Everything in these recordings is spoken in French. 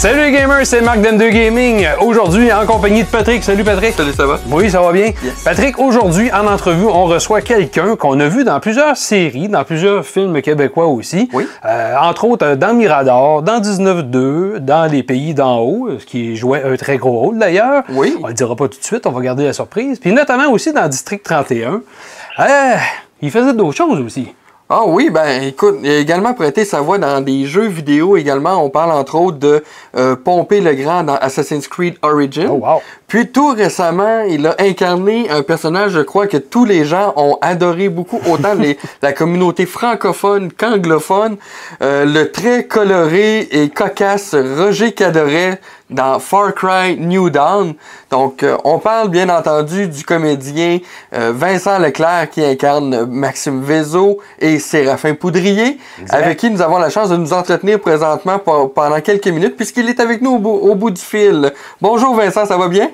Salut les gamers, c'est Marc d'M2 Gaming. Aujourd'hui, en compagnie de Patrick. Salut Patrick. Salut, ça va? Oui, ça va bien. Patrick, aujourd'hui, en entrevue, on reçoit quelqu'un qu'on a vu dans plusieurs séries, dans plusieurs films québécois aussi. Oui. Euh, entre autres, euh, dans Mirador, dans 19-2, dans Les Pays d'en haut, ce qui jouait un très gros rôle d'ailleurs. Oui. On le dira pas tout de suite, on va garder la surprise. Puis notamment aussi dans District 31. Euh, il faisait d'autres choses aussi. Ah oui, ben écoute, il a également prêté sa voix dans des jeux vidéo également. On parle entre autres de euh, Pompé le Grand dans Assassin's Creed Origin. Oh, wow. Puis tout récemment, il a incarné un personnage, je crois, que tous les gens ont adoré beaucoup, autant les, la communauté francophone qu'anglophone. Euh, le très coloré et cocasse Roger Cadoret dans Far Cry New Dawn. Donc, euh, on parle bien entendu du comédien euh, Vincent Leclerc qui incarne Maxime Vézo et Séraphin Poudrier, Exact. avec qui nous avons la chance de nous entretenir présentement pour- pendant quelques minutes, puisqu'il est avec nous au bout, au bout du fil. Bonjour Vincent, ça va bien?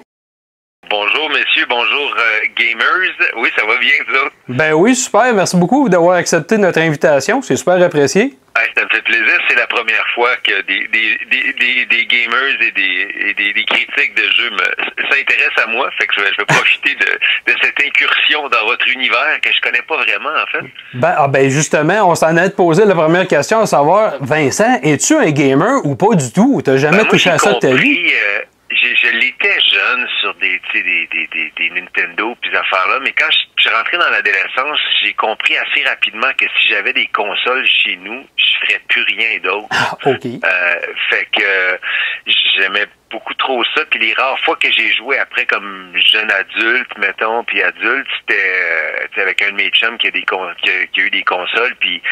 Bonjour messieurs, bonjour euh, gamers. Oui, ça va bien vous autres? Ben oui, super. Merci beaucoup d'avoir accepté notre invitation. C'est super apprécié. Ouais, ça me fait plaisir. C'est la première fois que des, des, des, des, des gamers et des, et des, des critiques de jeux me- s'intéressent à moi. Fait que je vais, je vais profiter de, de cette incursion dans votre univers que je connais pas vraiment en fait. Ben, ah ben justement, on s'en est posé la première question à savoir, Vincent, es-tu un gamer ou pas du tout? T'as jamais Ben, moi, touché à ça de ta vie? euh, je, je l'étais jeune sur des, des, des, des, des Nintendo puis ces affaires-là, mais quand je, suis rentré dans l'adolescence, j'ai compris assez rapidement que si j'avais des consoles chez nous, je ferais plus rien d'autre. OK. Euh, fait que j'aimais beaucoup trop ça. Puis les rares fois que j'ai joué après comme jeune adulte, mettons, puis adulte, c'était euh, tu sais, avec un de mes chums qui a, des con- qui a, qui a eu des consoles, puis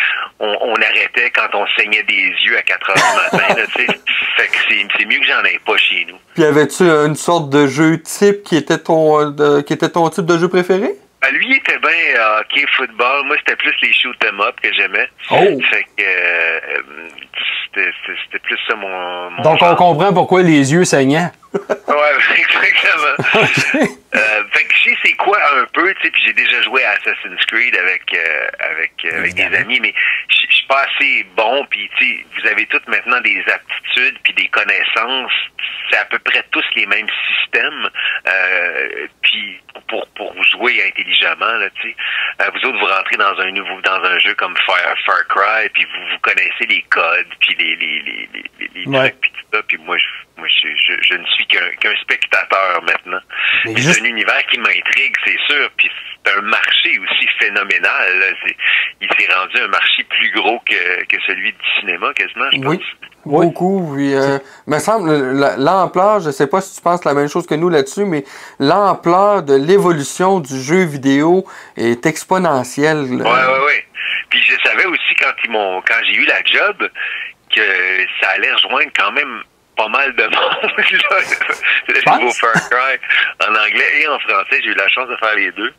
on, on arrêtait quand on saignait des yeux à 4 heures du matin. là, tu sais. fait que c'est c'est mieux que j'en ai pas chez nous. Puis avais-tu une sorte de jeu type qui était ton, euh, de- qui était ton type de jeu préféré? Ah, lui il était bien euh, hockey, football. Moi, c'était plus les shoot 'em up que j'aimais. Oh! Fait que euh, c'était plus ça mon, mon Donc on comprend pourquoi les yeux saignants. Ouais, exactement. Euh, fait que je sais c'est quoi un peu, tu sais, puis j'ai déjà joué à Assassin's Creed avec avec avec des amis, mais je suis pas assez bon, puis tu sais, vous avez toutes maintenant des aptitudes puis des connaissances, c'est à peu près tous les mêmes systèmes, euh, puis pour pour vous jouer intelligemment là, tu sais, Euh, vous autres vous rentrez dans un nouveau dans un jeu comme Far, Far Cry, puis vous vous connaissez les codes, puis les les les les, les, Ouais. trucs, puis tout ça, puis moi je moi je, je, je ne suis qu'un qu'un spectateur maintenant. Juste- C'est un univers qui m'intrigue, c'est sûr. Puis un marché aussi phénoménal. là. Il s'est rendu un marché plus gros que, que celui du cinéma, quasiment, je pense. Oui. Beaucoup. Puis, euh, me semble, la- l'ampleur, je sais pas si tu penses la même chose que nous là-dessus, mais l'ampleur de l'évolution du jeu vidéo est exponentielle. là. Ouais, ouais, ouais. Puis je savais aussi quand ils m'ont, quand j'ai eu la job, que ça allait rejoindre quand même pas mal de monde. là. le nouveau Far Cry en anglais et en français. J'ai eu la chance de faire les deux.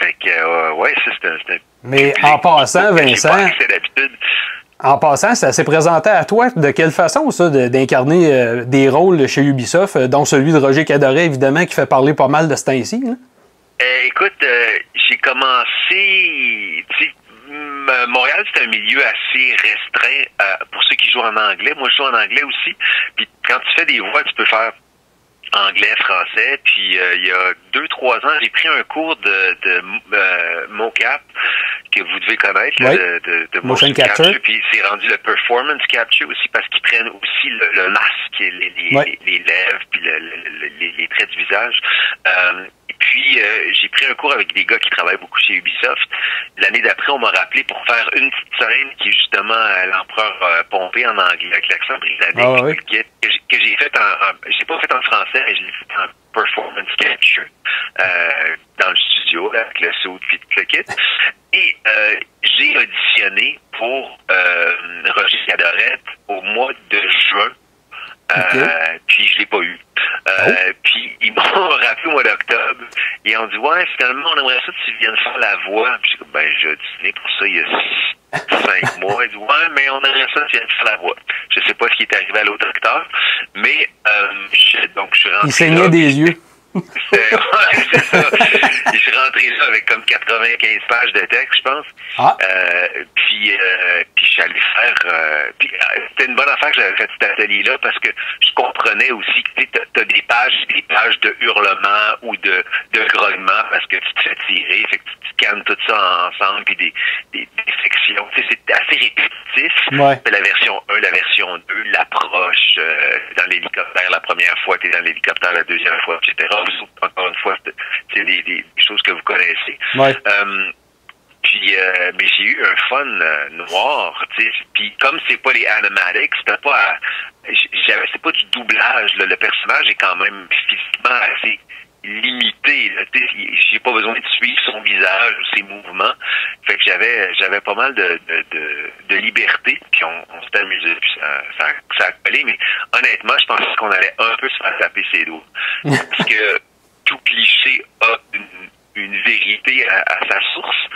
Fait que, euh, ouais, c'est un, Mais public en passant, Vincent, en passant, ça s'est présenté à toi de quelle façon, ça, de- d'incarner euh, des rôles chez Ubisoft, euh, dont celui de Roger Cadoret, évidemment, qui fait parler pas mal de ce temps-ci. écoute, j'ai commencé. Euh, Montréal, c'est un milieu assez restreint euh, pour ceux qui jouent en anglais. Moi, je joue en anglais aussi. Puis quand tu fais des voix, tu peux faire anglais, français. Puis euh, il y a deux, trois ans, j'ai pris un cours de, de euh, mocap que vous devez connaître, là, de, de, de Motion capture. Puis c'est rendu le performance capture aussi parce qu'ils prennent aussi le, le masque, et les, les, Ouais. les, les lèvres, puis le- le- le- les, traits du visage. Euh, puis euh, j'ai pris un cours avec des gars qui travaillent beaucoup chez Ubisoft. L'année d'après, on m'a rappelé pour faire une petite scène qui est justement euh, l'empereur euh, pompé en anglais avec l'accent britannique. Ah que, que j'ai- fait en, en j'ai pas fait en français, mais je l'ai fait en performance capture euh, dans le studio là, avec le saut puis le kit. Et euh, j'ai auditionné pour euh, Roger Cadorette au mois de juin. Euh, Puis je l'ai pas eu. Euh, Puis ils m'ont rappelé au mois d'octobre. Ils ont dit ouais finalement on aimerait ça que tu viennes faire la voix. Puis j'ai dit ben j'ai auditionné pour ça il y a cinq mois. Ils dit ouais mais on aimerait ça que tu viennes faire la voix. Je sais pas ce qui est arrivé à l'autre acteur, mais euh, je- donc je suis rentré Il saignait là, des yeux. Ouais, c'est ça. Je suis rentré là avec comme 95 pages de texte, je pense. Ah. Euh, puis, euh, puis je suis allé faire. euh, puis, c'était une bonne affaire que j'avais fait cet atelier-là parce que je comprenais aussi que tu as, des pages, des pages de hurlements ou de, de grognements parce que tu te fais tirer. Fait que tu, tu cannes tout ça ensemble puis des, des, des sections. C'est assez répétitif. Ouais. La version 1, la version 2, l'approche euh, dans l'hélicoptère la première fois, tu es dans l'hélicoptère la deuxième fois, etc. Vous, encore une fois, c'est des, des, choses que vous connaissez. Ouais. Euh, puis, euh, mais j'ai eu un fun euh, noir, tu sais. Puis comme c'est pas les animatics, c'était pas, c'est pas du doublage. là. Le personnage est quand même physiquement assez limité. J'ai pas besoin de suivre son visage ou ses mouvements. Fait que j'avais, j'avais pas mal de, de, de, de liberté. Puis on, on s'est amusé. Puis ça, ça, a collé. Mais honnêtement, je pensais qu'on allait un peu se faire taper ses doigts. Parce que tout cliché a une, vérité à sa source.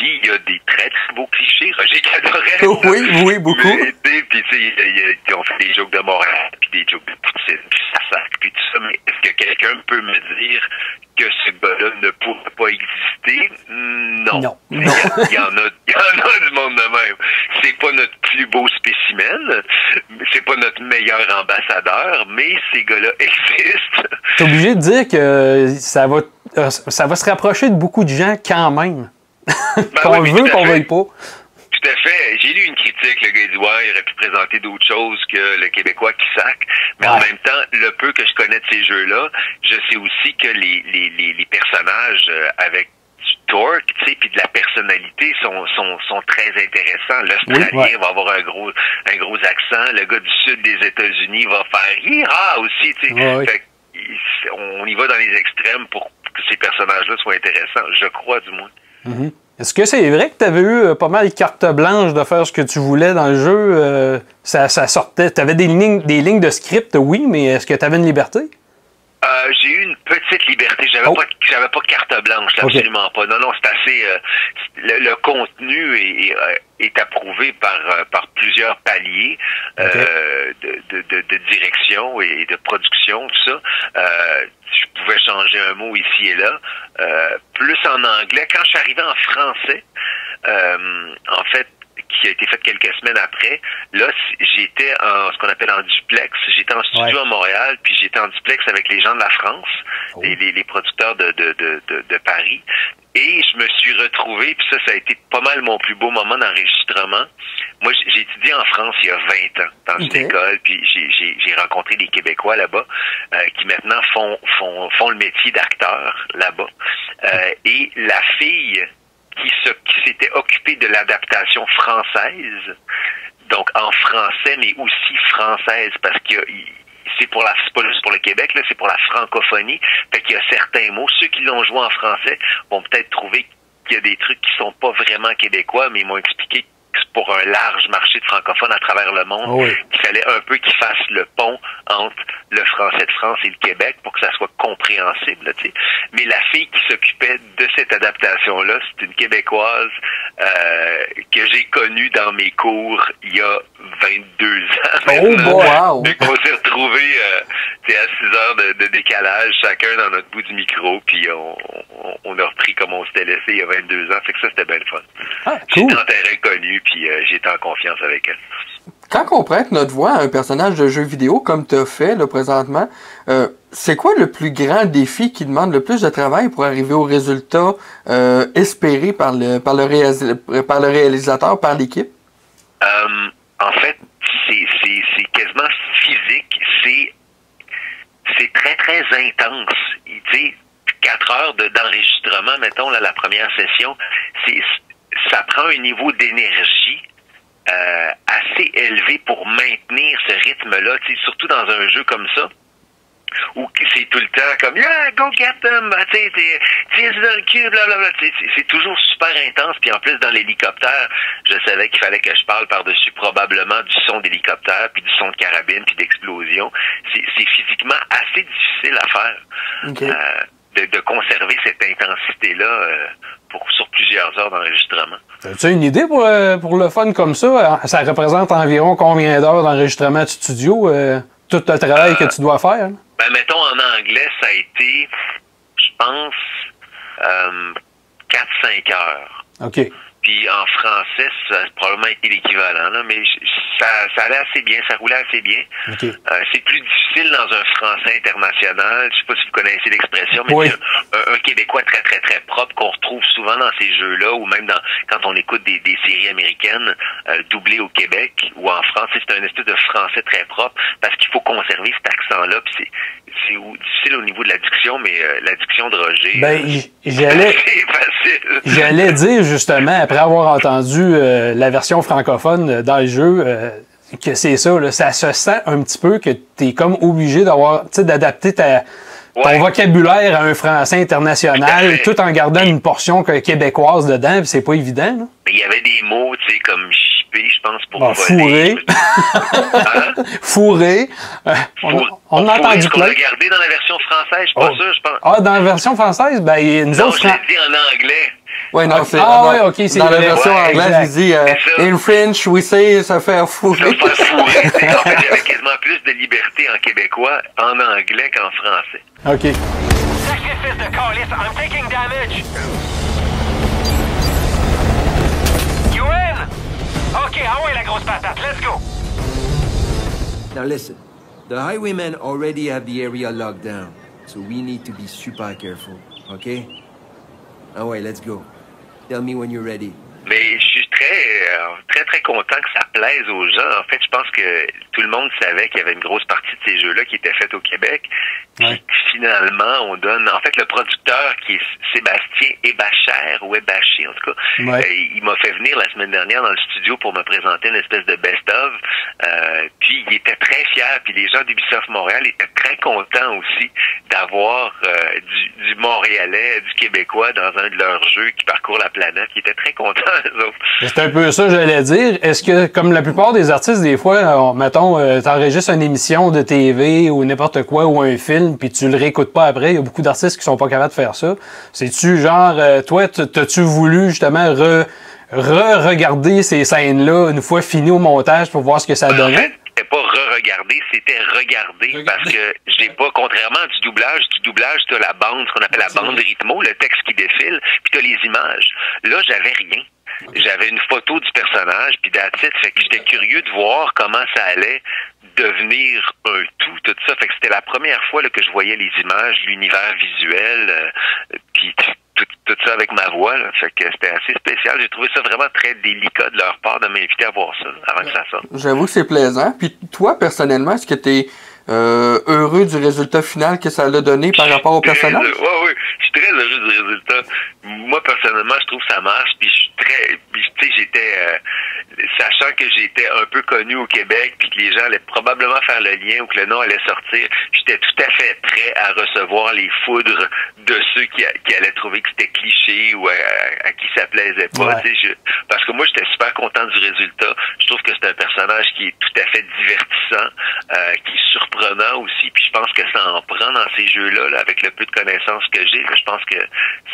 Puis il y a des très très beaux clichés. Roger Cadoret. Oui, oui, beaucoup. Puis tu sais, ont fait des jokes de Montréal, puis des jokes de Poutine, puis ça sac, puis tout ça. Mais est-ce que quelqu'un peut me dire que ce gars-là ne pourrait pas exister? Non. Non. Il y, y en a, il y en a du monde de même. C'est pas notre plus beau spécimen, c'est pas notre meilleur ambassadeur, mais ces gars-là existent. T'es obligé de dire que ça va, ça va se rapprocher de beaucoup de gens quand même. Ben qu'on oui, veut, qu'on veuille pas. Tout à fait. J'ai lu une critique, le gars dit ouais, il aurait pu présenter d'autres choses que le Québécois qui sac. Mais en même temps, le peu que je connais de ces jeux-là, je sais aussi que les, les, les, les personnages euh, avec du torque, tu sais, puis de la personnalité sont, sont, sont très intéressants. L'Australien Oui, ouais. va avoir un gros un gros accent. Le gars du sud des États-Unis va faire Hira aussi, tu sais. Ouais, on y va dans les extrêmes pour que ces personnages-là soient intéressants. Je crois, du moins. Est-ce que c'est vrai que tu avais eu euh, pas mal carte blanche de faire ce que tu voulais dans le jeu? euh, ça, ça sortait. Tu avais des lignes, des lignes de script, oui, mais est-ce que tu avais une liberté? Euh, j'ai eu une petite liberté. J'avais Oh. pas, j'avais pas carte blanche, là, absolument pas. Non, non, c'est assez. euh, le, le contenu est, est, est approuvé par par plusieurs paliers euh, de, de, de, de direction et de production, tout ça. Euh, je pouvais changer un mot ici et là. Euh, plus en anglais. Quand je suis arrivé en français, euh, en fait, qui a été fait quelques semaines après. Là, j'étais en ce qu'on appelle en duplex. J'étais en studio Ouais. à Montréal, puis j'étais en duplex avec les gens de la France, Oh. les, les, les producteurs de, de, de, de, de Paris. Et je me suis retrouvé, puis ça, ça a été pas mal mon plus beau moment d'enregistrement. Moi, j'ai étudié en France il y a 20 ans, dans une école, puis j'ai rencontré des Québécois là-bas euh, qui maintenant font, font, font le métier d'acteur là-bas. Euh, et la fille qui s'était occupée de l'adaptation française, donc en français, mais aussi française, parce que c'est pour la c'est pas juste pour le Québec, c'est pour la francophonie. Fait qu'il y a certains mots, ceux qui l'ont joué en français vont peut-être trouver qu'il y a des trucs qui sont pas vraiment québécois, mais ils m'ont expliqué pour un large marché de francophones à travers le monde, Ah oui. qu'il fallait un peu qu'ils fassent le pont entre le français de France et le Québec pour que ça soit compréhensible. là. Mais la fille qui s'occupait de cette adaptation-là, c'est une Québécoise euh, que j'ai connue dans mes cours il y a 22 ans. Oh! Wow! Qu'on s'est retrouvés euh, à 6 heures de, de décalage, chacun dans notre bout du micro, puis on, on, on a repris comme on s'était laissé il y a 22 ans. Fait que ça, c'était bien le fun. Ah, cool. J'étais en terrain connu, puis euh, j'étais en confiance avec elle. Quand on prête notre voix à un personnage de jeu vidéo comme tu as fait là, présentement, euh, c'est quoi le plus grand défi qui demande le plus de travail pour arriver au résultat euh, espéré par le, par, le réalis- par le réalisateur, par l'équipe? Euh, en fait, c'est, c'est, c'est quasiment physique. C'est, c'est très, très intense. Quatre heures de, d'enregistrement, mettons, là, la première session, ça prend un niveau d'énergie euh, assez élevé pour maintenir ce rythme-là, surtout dans un jeu comme ça où c'est tout le temps comme yeah go get them Ben, tu sais t'es- tire dans le cul blablabla c'est toujours super intense puis en plus dans l'hélicoptère je savais qu'il fallait que je parle par dessus probablement du son d'hélicoptère puis du son de carabine puis d'explosion c'est physiquement assez difficile à faire euh, de, de conserver cette intensité là pour sur plusieurs heures d'enregistrement As-tu une idée pour, euh, pour le fun comme ça? Ça représente environ combien d'heures d'enregistrement de studio? euh, tout le travail que tu dois faire? hein? Ben, mettons, en anglais, ça a été, je pense, euh, 4-5 heures. OK. Puis en français, ça a probablement été l'équivalent, là, mais ça, ça allait assez bien, ça roulait assez bien. OK. Euh, c'est plus difficile dans un français international. Je sais pas si vous connaissez l'expression, mais Oui. c'est un, un Québécois très, très, très propre qu'on retrouve souvent dans ces jeux-là, ou même dans quand on écoute des, des séries américaines euh, doublées au Québec ou en France. C'est un espèce de français très propre parce qu'il faut conserver cet accent-là. Puis c'est, difficile au niveau de l'addiction, mais euh, l'addiction de Roger, Ben, j- j'allais. J'allais dire justement, après avoir entendu euh, la version francophone euh, dans le jeu, euh, que c'est ça, là, ça se sent un petit peu que tu es comme obligé d'avoir, d'adapter ta, ton vocabulaire à un français international, tout en gardant une portion québécoise dedans, puis c'est pas évident. Là. Mais il y avait des mots, tu sais, comme chipper, je pense, pour Bon, voler. fourré. Hein? Fourré. Euh, on, Four- on a entendu plein. l'a gardé dans la version française? Je suis pas Oh. sûr, je pense. Ah, dans la version française, ben, il y a non, je l'ai Fran- dit en anglais. Ouais, non, Ah, c'est. ah, dans- ouais, ok, c'est Dans la version Ouais, anglaise, il dit euh. In French, we say se faire Ça fourrer. va faire fourrer. en fait, j'avais quasiment plus de liberté en québécois, en anglais qu'en français. OK. I'm taking damage. Ouais la grosse patate, let's go. Now listen, the highwaymen already have the area locked down, so we need to be super careful, okay? Ah ouais, let's go. Tell me when you're ready. Mais je suis très, euh, très, très content que ça plaise aux gens. En fait, je pense que tout le monde savait qu'il y avait une grosse partie de ces jeux-là qui étaient faits au Québec. Puis Ouais. finalement, on donne. En fait, le producteur qui est Sébastien Ebacher ou Ebaché, en tout cas, Ouais. euh, il m'a fait venir la semaine dernière dans le studio pour me présenter une espèce de best-of. Euh, puis il était très fier. Puis les gens d'Ubisoft Montréal étaient très contents aussi d'avoir euh, du, du Montréalais, du Québécois dans un de leurs jeux qui parcourt la planète. Ils étaient très contents, eux autres. C'est un peu ça, j'allais dire. Est-ce que, comme la plupart des artistes, des fois, on- mettons, euh, t'enregistres une émission de TV ou n'importe quoi ou un film, puis tu le réécoutes pas après, il y a beaucoup d'artistes qui sont pas capables de faire ça. C'est-tu genre, euh, toi, t'as-tu voulu justement re- re-regarder ces scènes-là une fois fini au montage pour voir ce que ça En donnait? c'était pas re-regarder, c'était regarder, Regarder. parce que j'ai pas, contrairement du doublage, du doublage, t'as la bande, ce qu'on appelle la bande rythmo, le texte qui défile, puis t'as les images. Là, j'avais rien. J'avais une photo du personnage, puis it. Fait que j'étais curieux de voir comment ça allait devenir un tout, tout ça. Fait que c'était la première fois là, que je voyais les images, l'univers visuel, euh, puis tout, tout ça avec ma voix. Là. Fait que c'était assez spécial. J'ai trouvé ça vraiment très délicat de leur part de m'inviter à voir ça avant que ça sorte. J'avoue que c'est plaisant. Puis toi, personnellement, est-ce que tu es heureux du résultat final que ça l'a donné par rapport au personnage? Oui, oui. Je suis très heureux du résultat. Moi, personnellement, je trouve que ça marche. Puis je suis très. Tu sais, j'étais. euh, sachant que j'étais un peu connu au Québec, puis que les gens allaient probablement faire le lien ou que le nom allait sortir, j'étais tout à fait prêt à recevoir les foudres de ceux qui, qui allaient trouver que c'était cliché ou à, à qui ça plaisait pas. Ouais. tu sais, je- parce que moi, j'étais super content du résultat. Je trouve que c'est un personnage qui est tout à fait divertissant, euh, qui est surprenant aussi. Puis je pense que ça en prend dans ces jeux-là, là, avec le peu de connaissances que j'ai. là, je pense que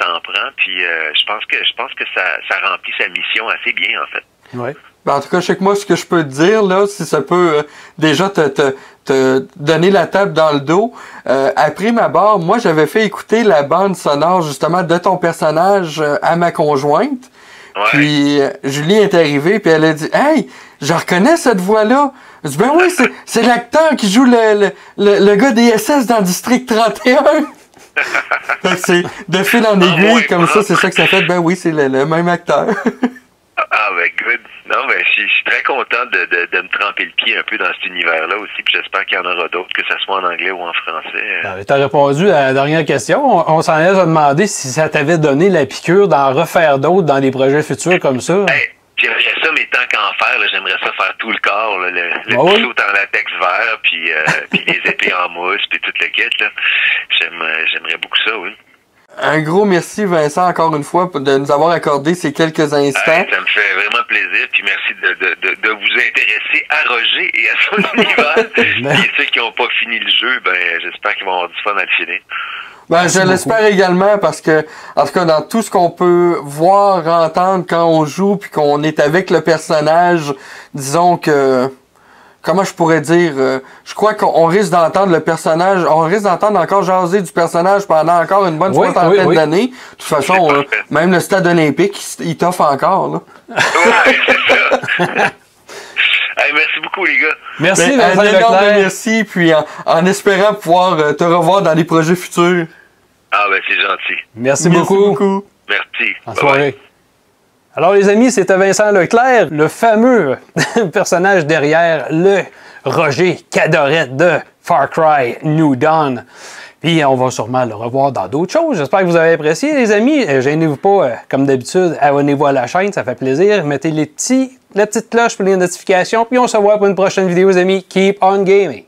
ça en prend. Puis euh, je pense que je pense que ça, ça remplit sa mission assez bien, en fait. Ouais. Ben, en tout cas, je sais que moi, ce que je peux te dire, là, si ça peut euh, déjà te, te, te donner la table dans le dos, euh, après ma barre, moi, j'avais fait écouter la bande sonore, justement, de ton personnage euh, à ma conjointe. Ouais. Puis euh, Julie est arrivée, puis elle a dit Hey, je reconnais cette voix-là. Je dis Ben oui, c'est, c'est l'acteur qui joue le, le, le, le gars des SS dans District 31. C'est de fil en aiguille, ouais, comme ça, c'est ça que ça fait. Ben oui, c'est le, le même acteur. Ah ben good. Non, ben je suis- très content de, de, de me tremper le pied un peu dans cet univers-là aussi. Puis j'espère qu'il y en aura d'autres, que ce soit en anglais ou en français. Ben, T'as répondu à la dernière question. On, on s'en allait se demander si ça t'avait donné la piqûre d'en refaire d'autres dans des projets futurs comme ça. Hey, j'aimerais ça, mais tant qu'à en faire, j'aimerais ça faire tout le corps, là, le, le Ah oui? petit saut en latex vert, puis, euh, puis les épées en mousse, puis tout le kit. Euh, j'aimerais beaucoup ça, oui. Un gros merci, Vincent, encore une fois, de nous avoir accordé ces quelques instants. Ça me fait vraiment plaisir, puis merci de, de, de, de vous intéresser à Roger et à son univers. et ceux qui n'ont pas fini le jeu, ben j'espère qu'ils vont avoir du fun à le finir. Ben, je l'espère également parce que, en tout cas, dans tout ce qu'on peut voir, entendre quand on joue puis qu'on est avec le personnage, disons que comment je pourrais dire, euh, je crois qu'on risque d'entendre le personnage, on risque d'entendre encore jaser du personnage pendant encore une bonne Oui, soixantaine oui, oui. d'années. De toute façon, euh, même le stade olympique, il, t'offre encore. Là. Ouais. Hey, merci beaucoup, les gars. Merci, Ben, Vincent un énorme merci, puis en, en espérant pouvoir euh, te revoir dans des projets futurs. Ah, ben, c'est gentil. Merci, Merci beaucoup. beaucoup. Merci. En Bye-bye. soirée. Alors, les amis, c'était Vincent Leclerc, le fameux personnage derrière le Roger Cadorette de Far Cry New Dawn. Puis, on va sûrement le revoir dans d'autres choses. J'espère que vous avez apprécié, les amis. Euh, Gênez-vous pas, euh, comme d'habitude, abonnez-vous à la chaîne, ça fait plaisir. Mettez les petits, la petite cloche pour les notifications, puis on se voit pour une prochaine vidéo, les amis. Keep on gaming!